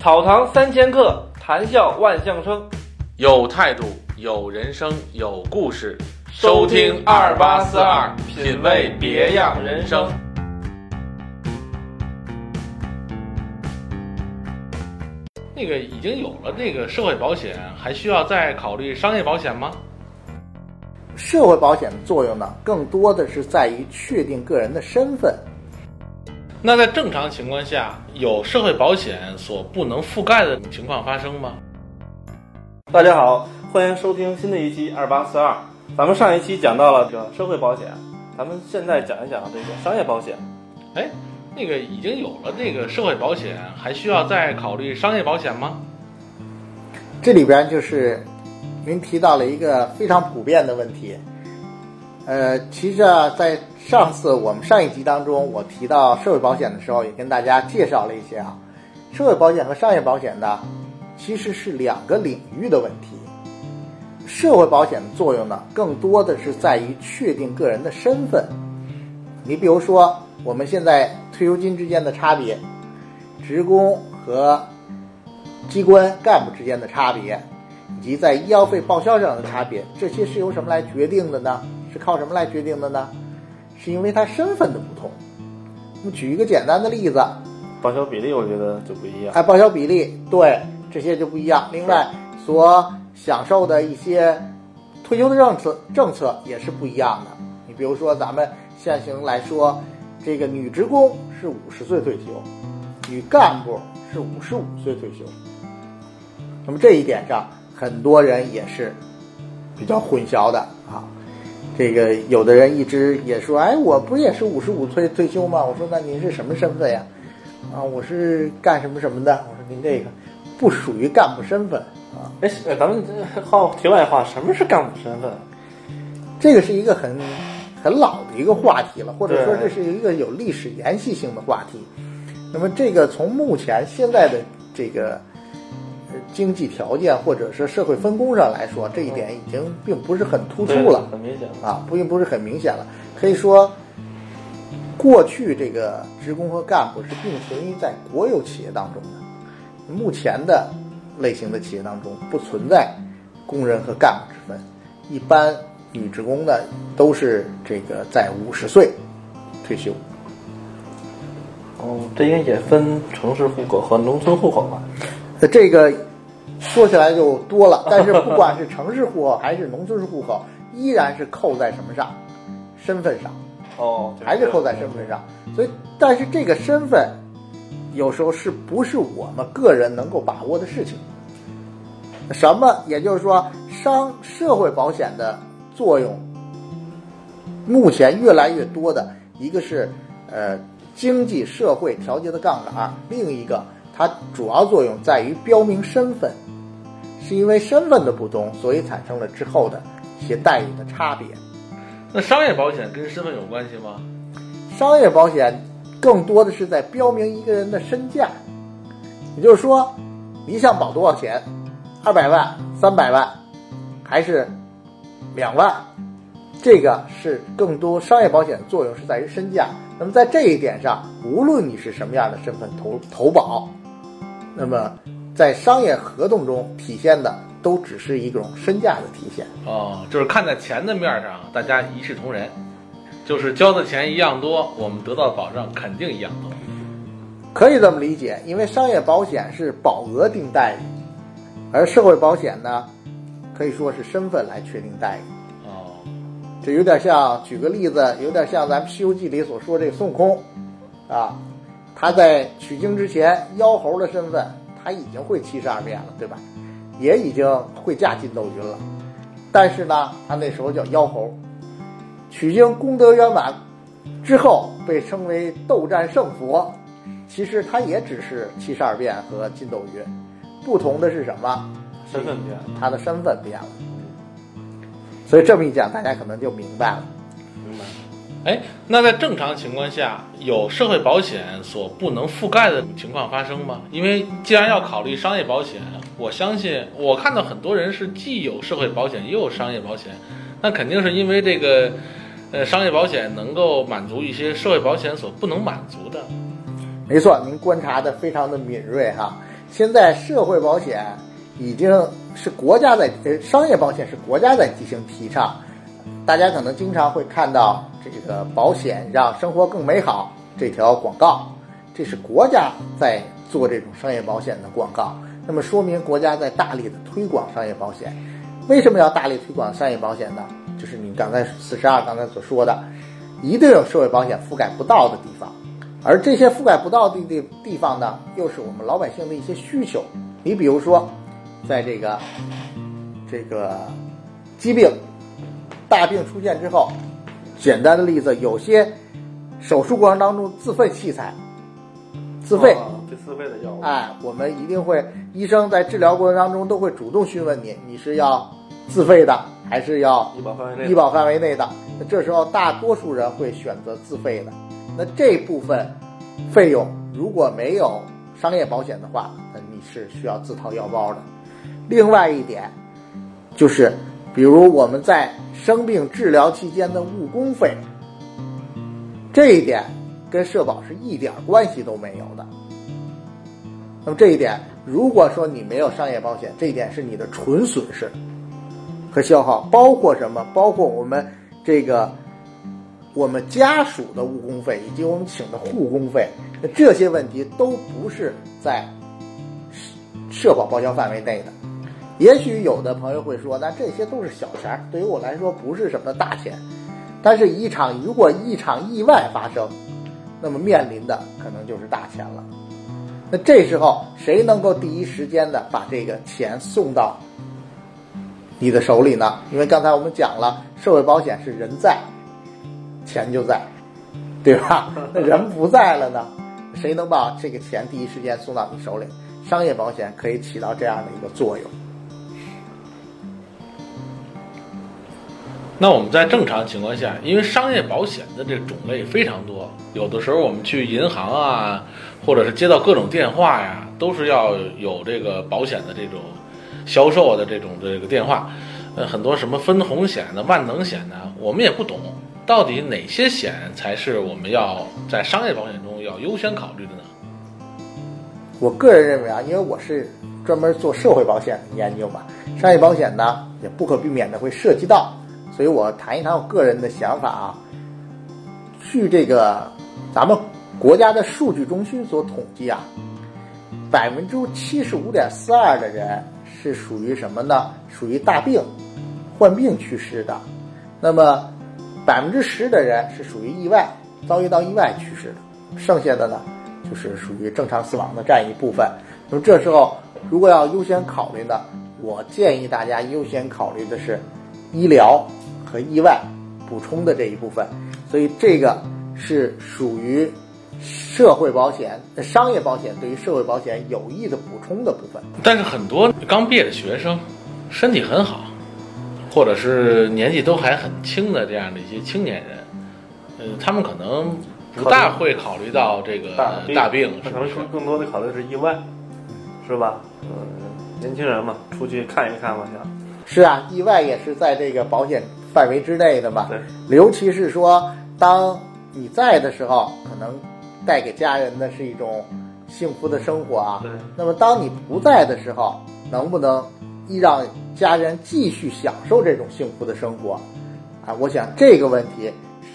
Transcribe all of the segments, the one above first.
草堂三千客，谈笑万象生。有态度，有人生，有故事。收听二八四二，品味别样人生。那个已经有了那个社会保险，还需要再考虑商业保险吗？社会保险的作用呢，更多的是在于确定个人的身份。那在正常情况下，有社会保险所不能覆盖的情况发生吗？大家好，欢迎收听新的一期二八四二。咱们上一期讲到了这个社会保险，咱们现在讲一讲这个商业保险。哎，那个已经有了这个社会保险，还需要再考虑商业保险吗？这里边就是您提到了一个非常普遍的问题。呃，其实啊，在上次我们上一集当中，我提到社会保险的时候，也跟大家介绍了一些啊，社会保险和商业保险呢，其实是两个领域的问题。社会保险的作用呢，更多的是在于确定个人的身份。你比如说，我们现在退休金之间的差别，职工和机关干部之间的差别，以及在医药费报销上的差别，这些是由什么来决定的呢？是靠什么来决定的呢？是因为他身份的不同。那么举一个简单的例子，报销比例我觉得就不一样。哎，报销比例对这些就不一样。另外，所享受的一些退休的政策政策也是不一样的。你比如说，咱们现行来说，这个女职工是五十岁退休，女干部是五十五岁退休。那么这一点上，很多人也是比较混淆的啊。这个有的人一直也说，哎，我不也是五十五岁退休吗？我说，那您是什么身份呀？啊，我是干什么什么的？我说您这个不属于干部身份啊。哎，咱们好题外话，什么是干部身份？这个是一个很很老的一个话题了，或者说这是一个有历史延续性的话题。那么这个从目前现在的这个经济条件或者是社会分工上来说，这一点已经并不是很突出了，很明显啊，并不是很明显了。可以说，过去这个职工和干部是并存于在国有企业当中的，目前的类型的企业当中不存在工人和干部之分，一般。女职工呢，都是这个在五十岁退休。哦，这应该也分城市户口和农村户口吧？那这个说起来就多了，但是不管是城市户口还是农村户口，依然是扣在什么上？身份上。哦，还是扣在身份上。所以，但是这个身份有时候是不是我们个人能够把握的事情？什么？也就是说，商社会保险的。作用，目前越来越多的一个是，呃，经济社会调节的杠杆；另一个，它主要作用在于标明身份，是因为身份的不同，所以产生了之后的一些待遇的差别。那商业保险跟身份有关系吗？商业保险更多的是在标明一个人的身价，也就是说，你想保多少钱，二百万、三百万，还是？两万，这个是更多商业保险的作用是在于身价。那么在这一点上，无论你是什么样的身份投投保，那么在商业合同中体现的都只是一种身价的体现。哦，就是看在钱的面上，大家一视同仁，就是交的钱一样多，我们得到的保障肯定一样多。可以这么理解，因为商业保险是保额定待遇，而社会保险呢？可以说是身份来确定待遇，哦，这有点像，举个例子，有点像咱们《西游记》里所说这个孙悟空，啊，他在取经之前，妖猴的身份他已经会七十二变了，对吧？也已经会驾筋斗云了，但是呢，他那时候叫妖猴，取经功德圆满之后，被称为斗战胜佛，其实他也只是七十二变和筋斗云，不同的是什么？身份变，他的身份变了，所以这么一讲，大家可能就明白了。哎，那在正常情况下，有社会保险所不能覆盖的情况发生吗？因为既然要考虑商业保险，我相信我看到很多人是既有社会保险又有商业保险，那肯定是因为这个，呃，商业保险能够满足一些社会保险所不能满足的。没错，您观察的非常的敏锐哈。现在社会保险已经是国家在呃商业保险是国家在进行提倡，大家可能经常会看到这个保险让生活更美好这条广告，这是国家在做这种商业保险的广告。那么说明国家在大力的推广商业保险。为什么要大力推广商业保险呢？就是你刚才四十二刚才所说的，一定有社会保险覆盖不到的地方，而这些覆盖不到的地地方呢，又是我们老百姓的一些需求。你比如说，在这个这个疾病大病出现之后，简单的例子，有些手术过程当中自费器材自费。哦这自费的药物，哎，我们一定会，医生在治疗过程当中都会主动询问你，你是要自费的还是要医保范围内的医保范围内的？那这时候大多数人会选择自费的。那这部分费用如果没有商业保险的话，那你是需要自掏腰包的。另外一点就是，比如我们在生病治疗期间的误工费，这一点跟社保是一点关系都没有的。那么这一点，如果说你没有商业保险，这一点是你的纯损失和消耗，包括什么？包括我们这个我们家属的误工费以及我们请的护工费，这些问题都不是在社保报销范围内的。也许有的朋友会说，那这些都是小钱，对于我来说不是什么大钱。但是，一场如果一场意外发生，那么面临的可能就是大钱了。那这时候谁能够第一时间的把这个钱送到你的手里呢？因为刚才我们讲了，社会保险是人在，钱就在，对吧？那人不在了呢，谁能把这个钱第一时间送到你手里？商业保险可以起到这样的一个作用。那我们在正常情况下，因为商业保险的这种类非常多，有的时候我们去银行啊，或者是接到各种电话呀，都是要有这个保险的这种销售的这种这个电话。呃，很多什么分红险的、万能险的，我们也不懂，到底哪些险才是我们要在商业保险中要优先考虑的呢？我个人认为啊，因为我是专门做社会保险研究嘛，商业保险呢也不可避免的会涉及到，所以我谈一谈我个人的想法啊。据这个咱们国家的数据中心所统计啊，百分之七十五点四二的人是属于什么呢？属于大病、患病去世的，那么百分之十的人是属于意外遭遇到意外去世的，剩下的呢？就是属于正常死亡的占一部分。那么这时候，如果要优先考虑呢，我建议大家优先考虑的是医疗和意外补充的这一部分。所以这个是属于社会保险、商业保险对于社会保险有益的补充的部分。但是很多刚毕业的学生，身体很好，或者是年纪都还很轻的这样的一些青年人，呃，他们可能不大会考虑到这个大大病，那可能更多的考虑是意外，是吧？嗯，年轻人嘛，出去看一看嘛，想是啊，意外也是在这个保险范围之内的嘛。对，尤其是说，当你在的时候，可能带给家人的是一种幸福的生活啊。对，那么当你不在的时候，能不能依让家人继续享受这种幸福的生活？啊，我想这个问题，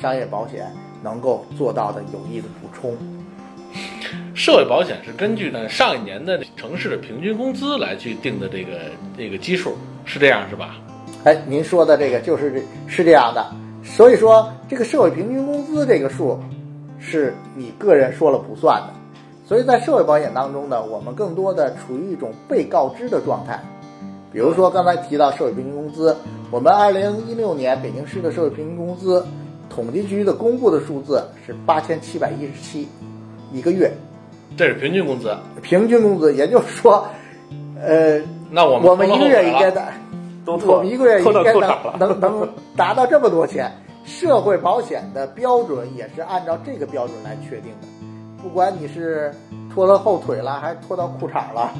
商业保险能够做到的有益的补充。社会保险是根据呢上一年的城市的平均工资来去定的这个这个基数，是这样是吧？哎，您说的这个就是这是这样的，所以说这个社会平均工资这个数是你个人说了不算的，所以在社会保险当中呢，我们更多的处于一种被告知的状态。比如说刚才提到社会平均工资，我们二零一六年北京市的社会平均工资，统计局的公布的数字是八千七百一十七一个月，这是平均工资。平均工资，也就是说，呃，那我们我们一个月应该的的。我们一个月应该能。能能达到这么多钱，社会保险的标准也是按照这个标准来确定的，不管你是拖到后腿了还是拖到裤衩了，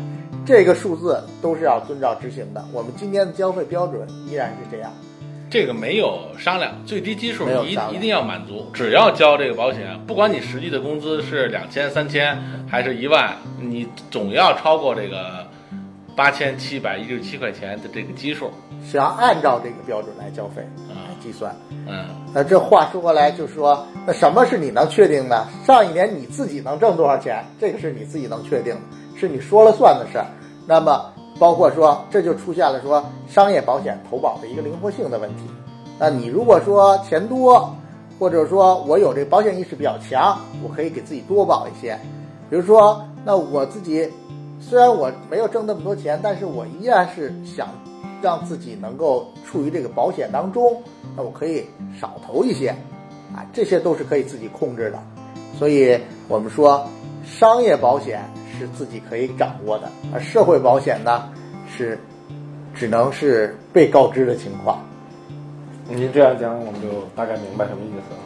这个数字都是要遵照执行的。我们今天的交费标准依然是这样。这个没有商量，最低基数一一定要满足，只要交这个保险，不管你实际的工资是两千、三千还是一万，你总要超过这个八千七百一十七块钱的这个基数。是要按照这个标准来交费来啊计算。嗯，那这话说过来，就是说，那什么是你能确定的？上一年你自己能挣多少钱，这个是你自己能确定的，是你说了算的事儿。那么，包括说，这就出现了说商业保险投保的一个灵活性的问题。那你如果说钱多，或者说我有这保险意识比较强，我可以给自己多保一些。比如说，那我自己虽然我没有挣那么多钱，但是我依然是想让自己能够处于这个保险当中，那我可以少投一些，啊，这些都是可以自己控制的。所以我们说，商业保险是自己可以掌握的，而社会保险呢是只能是被告知的情况。您这样讲，我们就大概明白什么意思了。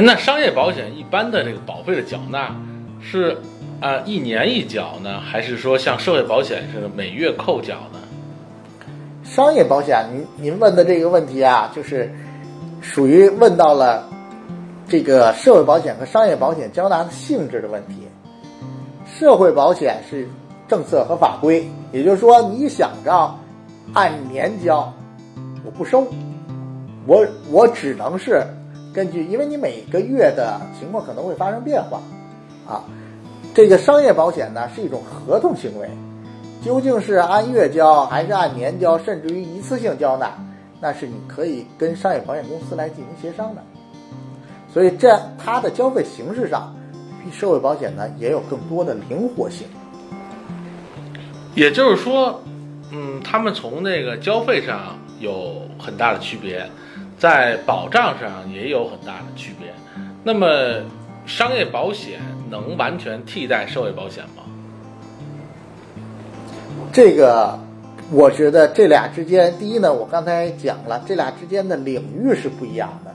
那商业保险一般的这个保费的缴纳是啊、一年一缴呢，还是说像社会保险似的每月扣缴呢？商业保险，您您问的这个问题啊，就是属于问到了这个社会保险和商业保险交纳的性质的问题。社会保险是政策和法规，也就是说，你想着按年交，我不收，我我只能是根据，因为你每个月的情况可能会发生变化，啊，这个商业保险呢是一种合同行为，究竟是按月交还是按年交，甚至于一次性交纳，那是你可以跟商业保险公司来进行协商的。所以这它的交费形式上，比社会保险呢也有更多的灵活性。也就是说，嗯，他们从那个交费上有很大的区别，在保障上也有很大的区别。那么，商业保险能完全替代社会保险吗？这个，我觉得这俩之间，第一呢，我刚才讲了，这俩之间的领域是不一样的，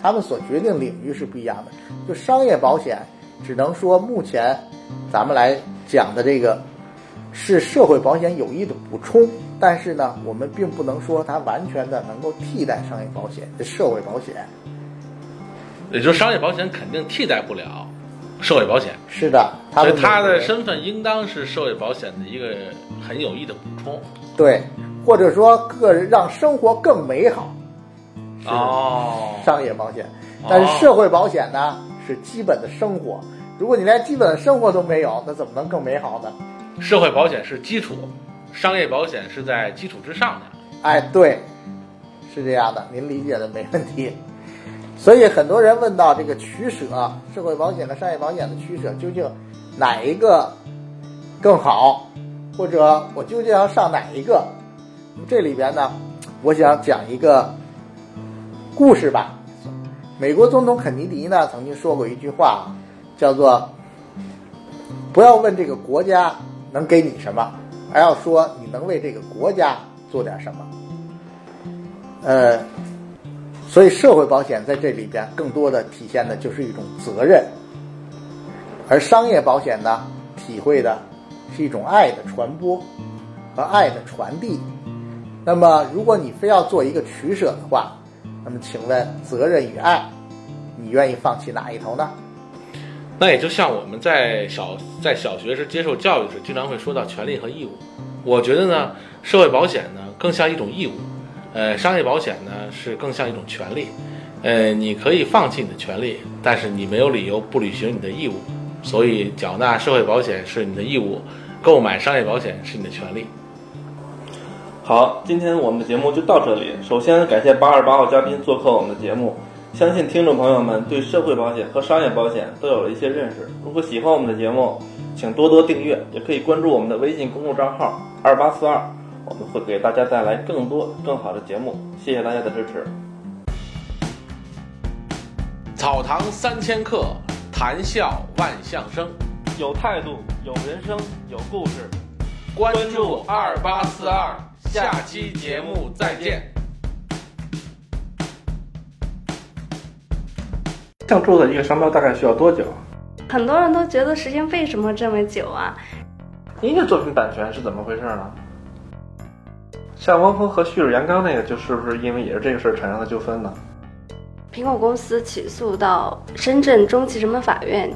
他们所决定领域是不一样的。就商业保险，只能说目前咱们来讲的这个是社会保险有益的补充，但是呢，我们并不能说它完全的能够替代商业保险、这社会保险。也就是商业保险肯定替代不了社会保险，是的，所以他的身份应当是社会保险的一个很有益的补充。对，或者说个人让生活更美好。是哦商业保险，但是社会保险呢是基本的生活。如果你连基本的生活都没有，那怎么能更美好呢？社会保险是基础，商业保险是在基础之上的。哎，对，是这样的，您理解的没问题。所以很多人问到这个取舍，社会保险和商业保险的取舍，究竟哪一个更好，或者我究竟要上哪一个？这里边呢，我想讲一个故事吧。美国总统肯尼迪呢曾经说过一句话，叫做“不要问这个国家能给你什么，而要说你能为这个国家做点什么。”呃，所以社会保险在这里边更多的体现的就是一种责任，而商业保险呢，体会的是一种爱的传播和爱的传递。那么，如果你非要做一个取舍的话，那么请问责任与爱，你愿意放弃哪一头呢？那也就像我们在小在小学时接受教育时，经常会说到权利和义务。我觉得呢，社会保险呢更像一种义务，呃，商业保险呢是更像一种权利。呃，你可以放弃你的权利，但是你没有理由不履行你的义务。所以，缴纳社会保险是你的义务，购买商业保险是你的权利。好，今天我们的节目就到这里。首先感谢八二八号嘉宾做客我们的节目，相信听众朋友们对社会保险和商业保险都有了一些认识。如果喜欢我们的节目，请多多订阅，也可以关注我们的微信公众账号二八四二，我们会给大家带来更多更好的节目。谢谢大家的支持。草堂三千客，谈笑万象生。有态度，有人生，有故事。关注二八四二，下期节目再见。像注册一个商标大概需要多久？很多人都觉得时间为什么这么久啊？您的作品版权是怎么回事呢？像汪峰和旭日阳刚那个，就是不是因为也是这个事儿产生的纠纷呢？苹果公司起诉到深圳中级人民法院，